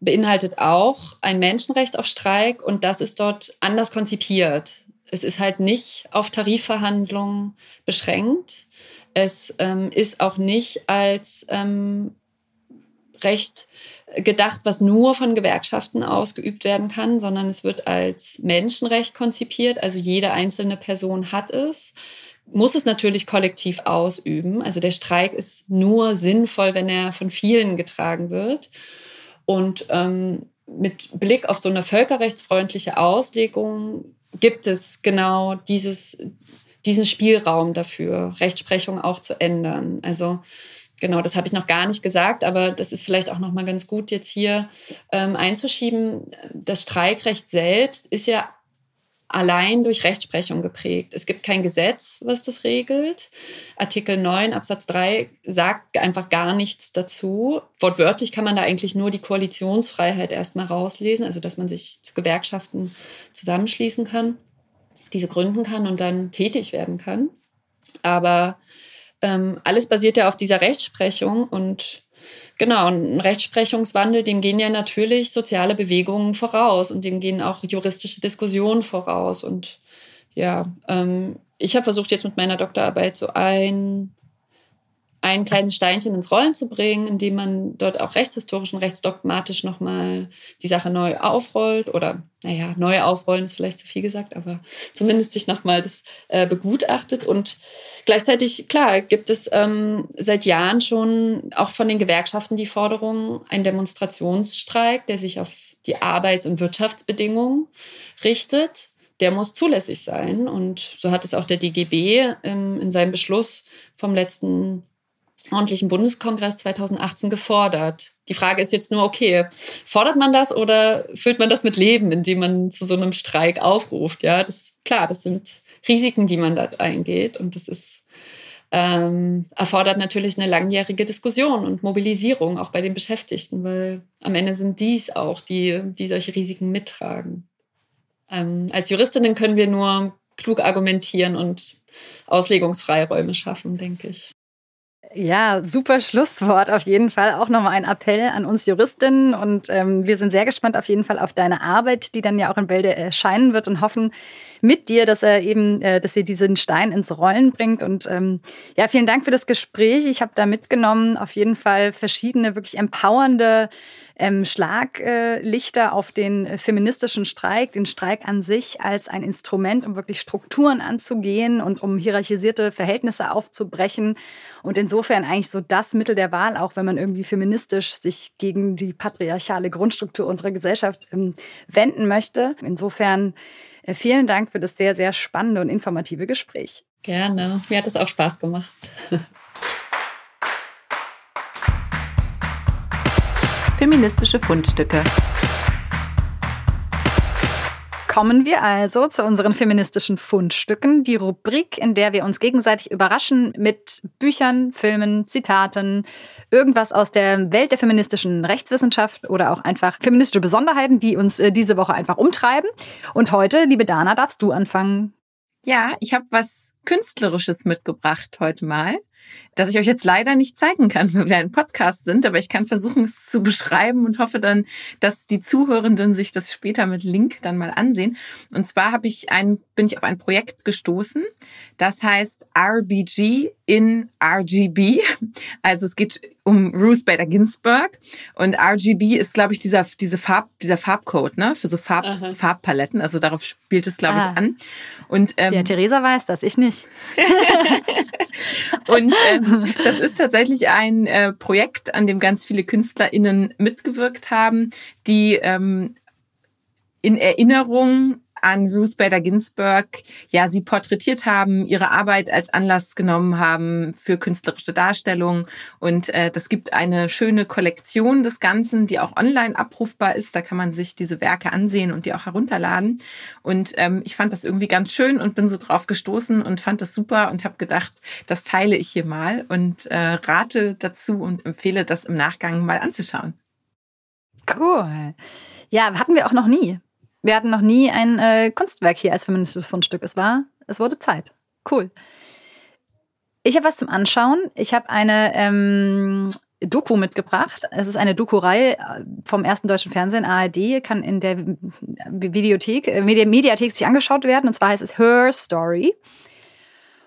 C: beinhaltet auch ein Menschenrecht auf Streik und das ist dort anders konzipiert. Es ist halt nicht auf Tarifverhandlungen beschränkt. Es ähm, ist auch nicht als ähm, Recht gedacht, was nur von Gewerkschaften ausgeübt werden kann, sondern es wird als Menschenrecht konzipiert. Also jede einzelne Person hat es, muss es natürlich kollektiv ausüben. Also der Streik ist nur sinnvoll, wenn er von vielen getragen wird. Und ähm, mit Blick auf so eine völkerrechtsfreundliche Auslegung gibt es genau dieses, diesen Spielraum dafür, Rechtsprechung auch zu ändern. Also genau, das habe ich noch gar nicht gesagt, aber das ist vielleicht auch noch mal ganz gut jetzt hier ähm, einzuschieben. Das Streikrecht selbst ist ja allein durch Rechtsprechung geprägt. Es gibt kein Gesetz, was das regelt. Artikel 9 Absatz 3 sagt einfach gar nichts dazu. Wortwörtlich kann man da eigentlich nur die Koalitionsfreiheit erstmal rauslesen, also dass man sich zu Gewerkschaften zusammenschließen kann, diese gründen kann und dann tätig werden kann. Aber ähm, alles basiert ja auf dieser Rechtsprechung und Genau, ein Rechtsprechungswandel, dem gehen ja natürlich soziale Bewegungen voraus und dem gehen auch juristische Diskussionen voraus. Und ja, ähm, ich habe versucht, jetzt mit meiner Doktorarbeit so ein ein kleines Steinchen ins Rollen zu bringen, indem man dort auch rechtshistorisch und rechtsdogmatisch nochmal die Sache neu aufrollt oder, naja, neu aufrollen ist vielleicht zu viel gesagt, aber zumindest sich nochmal das äh, begutachtet. Und gleichzeitig, klar, gibt es ähm, seit Jahren schon auch von den Gewerkschaften die Forderung, ein Demonstrationsstreik, der sich auf die Arbeits- und Wirtschaftsbedingungen richtet der muss zulässig sein. Und so hat es auch der DGB ähm, in seinem Beschluss vom letzten ordentlichen Bundeskongress 2018 gefordert. Die Frage ist jetzt nur, okay, fordert man das oder füllt man das mit Leben, indem man zu so einem Streik aufruft? Ja, das klar, das sind Risiken, die man da eingeht und das ist ähm, erfordert natürlich eine langjährige Diskussion und Mobilisierung auch bei den Beschäftigten, weil am Ende sind dies auch die, die solche Risiken mittragen. Ähm, als Juristinnen können wir nur klug argumentieren und Auslegungsfreiräume schaffen, denke ich.
B: Ja, super Schlusswort auf jeden Fall. Auch nochmal ein Appell an uns Juristinnen. Und ähm, wir sind sehr gespannt auf jeden Fall auf deine Arbeit, die dann ja auch in Bälde erscheinen wird und hoffen mit dir, dass er eben, äh, dass ihr diesen Stein ins Rollen bringt. Und ähm, ja, vielen Dank für das Gespräch. Ich habe da mitgenommen auf jeden Fall verschiedene wirklich empowernde ähm, Schlaglichter auf den feministischen Streik, den Streik an sich als ein Instrument, um wirklich Strukturen anzugehen und um hierarchisierte Verhältnisse aufzubrechen. Und insofern eigentlich so das Mittel der Wahl, auch wenn man irgendwie feministisch sich gegen die patriarchale Grundstruktur unserer Gesellschaft ähm, wenden möchte. Insofern äh, vielen Dank für das sehr, sehr spannende und informative Gespräch.
C: Gerne. Mir hat es auch Spaß gemacht.
A: Feministische Fundstücke.
B: Kommen wir also zu unseren feministischen Fundstücken, die Rubrik, in der wir uns gegenseitig überraschen mit Büchern, Filmen, Zitaten, irgendwas aus der Welt der feministischen Rechtswissenschaft oder auch einfach feministische Besonderheiten, die uns äh, diese Woche einfach umtreiben. Und heute, liebe Dana, darfst du anfangen.
A: Ja, ich habe was Künstlerisches mitgebracht heute mal das ich euch jetzt leider nicht zeigen kann, weil wir ein Podcast sind, aber ich kann versuchen, es zu beschreiben und hoffe dann, dass die Zuhörenden sich das später mit Link dann mal ansehen. Und zwar habe ich ein, bin ich auf ein Projekt gestoßen, das heißt RBG in RGB. Also es geht um Ruth Bader Ginsburg und RGB ist, glaube ich, dieser, diese Farb, dieser Farbcode, ne, für so Farb, Farbpaletten. Also darauf spielt es, glaube ah. ich, an.
B: Und ähm, ja, Theresa weiß das, ich nicht.
A: und ähm, das ist tatsächlich ein äh, Projekt, an dem ganz viele KünstlerInnen mitgewirkt haben, die ähm, in Erinnerung an Ruth Bader Ginsburg ja sie porträtiert haben, ihre Arbeit als Anlass genommen haben für künstlerische Darstellung. Und äh, das gibt eine schöne Kollektion des Ganzen, die auch online abrufbar ist. Da kann man sich diese Werke ansehen und die auch herunterladen. Und ähm, ich fand das irgendwie ganz schön und bin so drauf gestoßen und fand das super und habe gedacht, das teile ich hier mal und äh, rate dazu und empfehle das im Nachgang mal anzuschauen.
B: Cool. Ja, hatten wir auch noch nie. Wir hatten noch nie ein äh, Kunstwerk hier als feministisches Fundstück. Es war, es wurde Zeit. Cool. Ich habe was zum Anschauen. Ich habe eine ähm, Doku mitgebracht. Es ist eine Doku-Reihe äh, vom ersten deutschen Fernsehen, ARD, kann in der Videothek, äh, Mediathek sich angeschaut werden. Und zwar heißt es Her Story.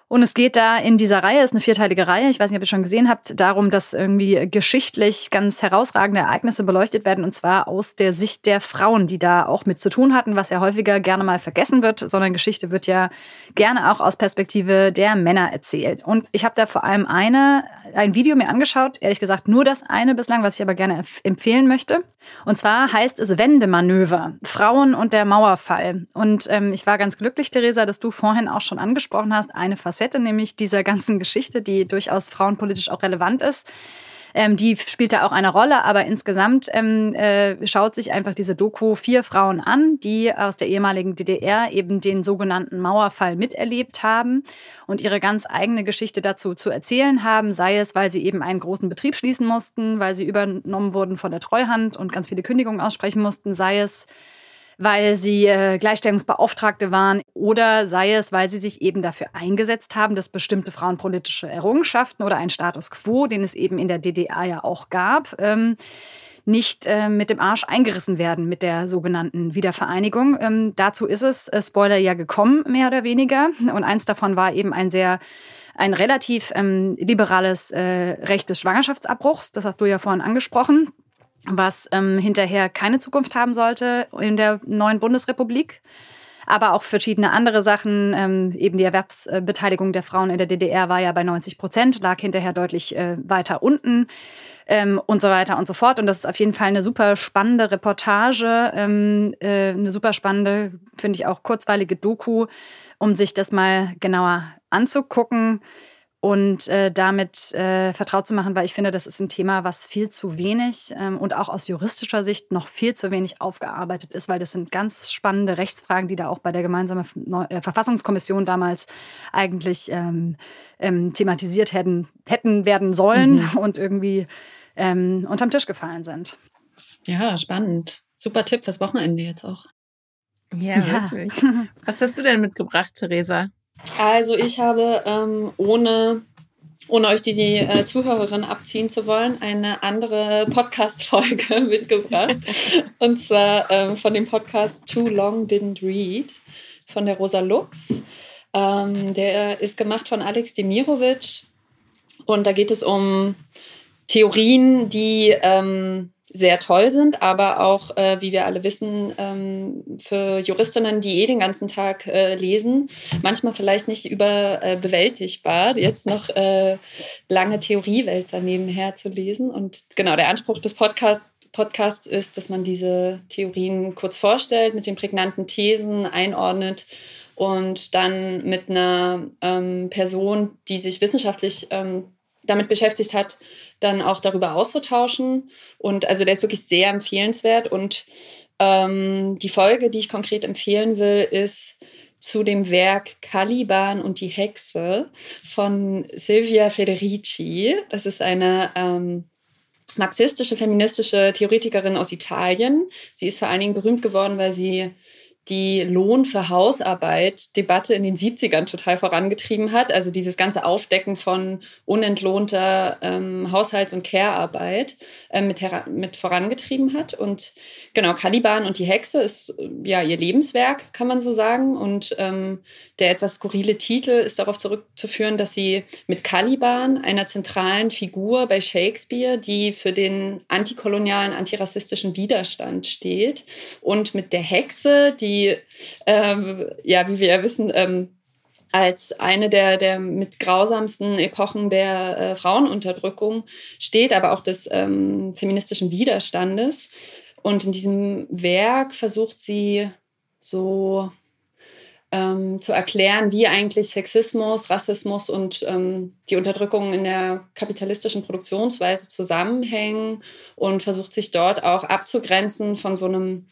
B: Und es geht da in dieser Reihe, ist eine vierteilige Reihe, ich weiß nicht, ob ihr schon gesehen habt, darum, dass irgendwie geschichtlich ganz herausragende Ereignisse beleuchtet werden und zwar aus der Sicht der Frauen, die da auch mit zu tun hatten, was ja häufiger gerne mal vergessen wird, sondern Geschichte wird ja gerne auch aus Perspektive der Männer erzählt. Und ich habe da vor allem eine, ein Video mir angeschaut, ehrlich gesagt nur das eine bislang, was ich aber gerne empfehlen möchte. Und zwar heißt es Wendemanöver, Frauen und der Mauerfall. Und ähm, ich war ganz glücklich, Theresa, dass du vorhin auch schon angesprochen hast, eine Facette nämlich dieser ganzen Geschichte, die durchaus frauenpolitisch auch relevant ist. Ähm, die spielt da auch eine Rolle, aber insgesamt ähm, äh, schaut sich einfach diese Doku vier Frauen an, die aus der ehemaligen DDR eben den sogenannten Mauerfall miterlebt haben und ihre ganz eigene Geschichte dazu zu erzählen haben, sei es, weil sie eben einen großen Betrieb schließen mussten, weil sie übernommen wurden von der Treuhand und ganz viele Kündigungen aussprechen mussten, sei es, weil sie äh, Gleichstellungsbeauftragte waren oder sei es, weil sie sich eben dafür eingesetzt haben, dass bestimmte frauenpolitische Errungenschaften oder ein Status quo, den es eben in der DDR ja auch gab, ähm, nicht äh, mit dem Arsch eingerissen werden mit der sogenannten Wiedervereinigung. Ähm, dazu ist es, äh, Spoiler, ja gekommen, mehr oder weniger. Und eins davon war eben ein sehr ein relativ ähm, liberales äh, Recht des Schwangerschaftsabbruchs. Das hast du ja vorhin angesprochen was ähm, hinterher keine Zukunft haben sollte in der neuen Bundesrepublik. Aber auch verschiedene andere Sachen, ähm, eben die Erwerbsbeteiligung der Frauen in der DDR war ja bei 90 Prozent, lag hinterher deutlich äh, weiter unten ähm, und so weiter und so fort. Und das ist auf jeden Fall eine super spannende Reportage, ähm, äh, eine super spannende, finde ich auch kurzweilige Doku, um sich das mal genauer anzugucken und äh, damit äh, vertraut zu machen, weil ich finde, das ist ein Thema, was viel zu wenig ähm, und auch aus juristischer Sicht noch viel zu wenig aufgearbeitet ist, weil das sind ganz spannende Rechtsfragen, die da auch bei der gemeinsamen äh, Verfassungskommission damals eigentlich ähm, ähm, thematisiert hätten, hätten werden sollen mhm. und irgendwie ähm, unterm Tisch gefallen sind.
C: Ja, spannend. Super Tipp fürs Wochenende jetzt auch.
A: Ja, ja. wirklich. Was hast du denn mitgebracht, Theresa?
C: Also ich habe ähm, ohne ohne euch die, die äh, Zuhörerin abziehen zu wollen, eine andere Podcast-Folge mitgebracht. Und zwar ähm, von dem Podcast Too Long Didn't Read von der Rosa Lux. Ähm, der ist gemacht von Alex Demirovic. Und da geht es um Theorien, die ähm, sehr toll sind, aber auch, äh, wie wir alle wissen, ähm, für Juristinnen, die eh den ganzen Tag äh, lesen, manchmal vielleicht nicht überbewältigbar, äh, jetzt noch äh, lange Theoriewälzer nebenher zu lesen. Und genau, der Anspruch des Podcasts Podcasts ist, dass man diese Theorien kurz vorstellt, mit den prägnanten Thesen einordnet und dann mit einer ähm, Person, die sich wissenschaftlich ähm, damit beschäftigt hat, dann auch darüber auszutauschen. Und also der ist wirklich sehr empfehlenswert. Und ähm, die Folge, die ich konkret empfehlen will, ist zu dem Werk Caliban und die Hexe von Silvia Federici. Das ist eine ähm, marxistische, feministische Theoretikerin aus Italien. Sie ist vor allen Dingen berühmt geworden, weil sie die Lohn für Hausarbeit Debatte in den 70ern total vorangetrieben hat. Also dieses ganze Aufdecken von unentlohnter ähm, Haushalts- und Care-Arbeit äh, mit, mit vorangetrieben hat. Und genau, Caliban und die Hexe ist ja ihr Lebenswerk, kann man so sagen. Und ähm, der etwas skurrile Titel ist darauf zurückzuführen, dass sie mit Caliban, einer zentralen Figur bei Shakespeare, die für den antikolonialen, antirassistischen Widerstand steht, und mit der Hexe, die die, ähm, ja, wie wir ja wissen, ähm, als eine der, der mit grausamsten Epochen der äh, Frauenunterdrückung steht, aber auch des ähm, feministischen Widerstandes. Und in diesem Werk versucht sie so ähm, zu erklären, wie eigentlich Sexismus, Rassismus und ähm, die Unterdrückung in der kapitalistischen Produktionsweise zusammenhängen und versucht sich dort auch abzugrenzen von so einem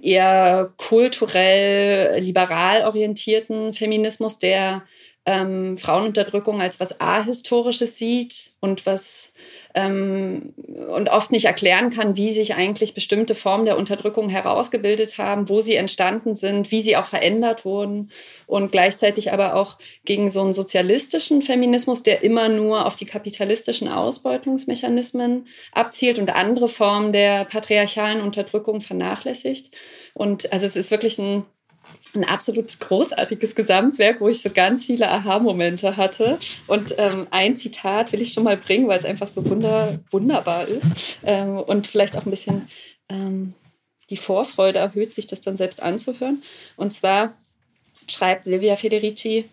C: eher kulturell liberal orientierten Feminismus, der ähm, Frauenunterdrückung als was Ahistorisches sieht und was ähm, und oft nicht erklären kann, wie sich eigentlich bestimmte Formen der Unterdrückung herausgebildet haben, wo sie entstanden sind, wie sie auch verändert wurden und gleichzeitig aber auch gegen so einen sozialistischen Feminismus, der immer nur auf die kapitalistischen Ausbeutungsmechanismen abzielt und andere Formen der patriarchalen Unterdrückung vernachlässigt. Und also es ist wirklich ein ein absolut großartiges Gesamtwerk, wo ich so ganz viele Aha-Momente hatte. Und ähm, ein Zitat will ich schon mal bringen, weil es einfach so wunder, wunderbar ist. Ähm, und vielleicht auch ein bisschen ähm, die Vorfreude erhöht, sich das dann selbst anzuhören. Und zwar schreibt Silvia Federici,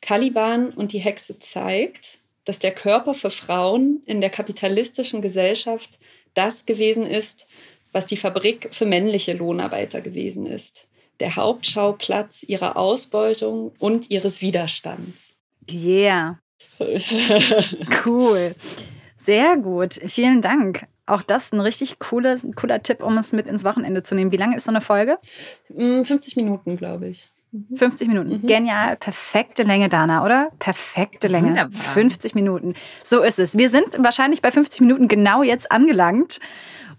C: Caliban und die Hexe zeigt, dass der Körper für Frauen in der kapitalistischen Gesellschaft das gewesen ist, was die Fabrik für männliche Lohnarbeiter gewesen ist der Hauptschauplatz ihrer Ausbeutung und ihres Widerstands.
B: Yeah. cool. Sehr gut. Vielen Dank. Auch das ein richtig cooler, cooler Tipp, um es mit ins Wochenende zu nehmen. Wie lange ist so eine Folge?
C: 50 mm, Minuten, glaube ich.
B: 50 Minuten. Mhm. Genial. Perfekte Länge, Dana, oder? Perfekte Länge. Wunderbar. 50 Minuten. So ist es. Wir sind wahrscheinlich bei 50 Minuten genau jetzt angelangt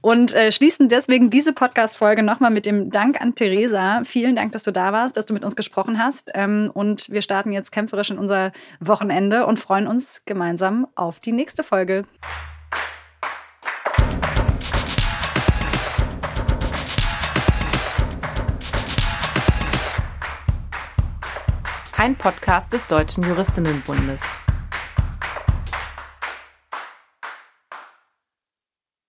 B: und äh, schließen deswegen diese Podcast-Folge nochmal mit dem Dank an Theresa. Vielen Dank, dass du da warst, dass du mit uns gesprochen hast. Ähm, und wir starten jetzt kämpferisch in unser Wochenende und freuen uns gemeinsam auf die nächste Folge.
A: Ein Podcast des Deutschen Juristinnenbundes.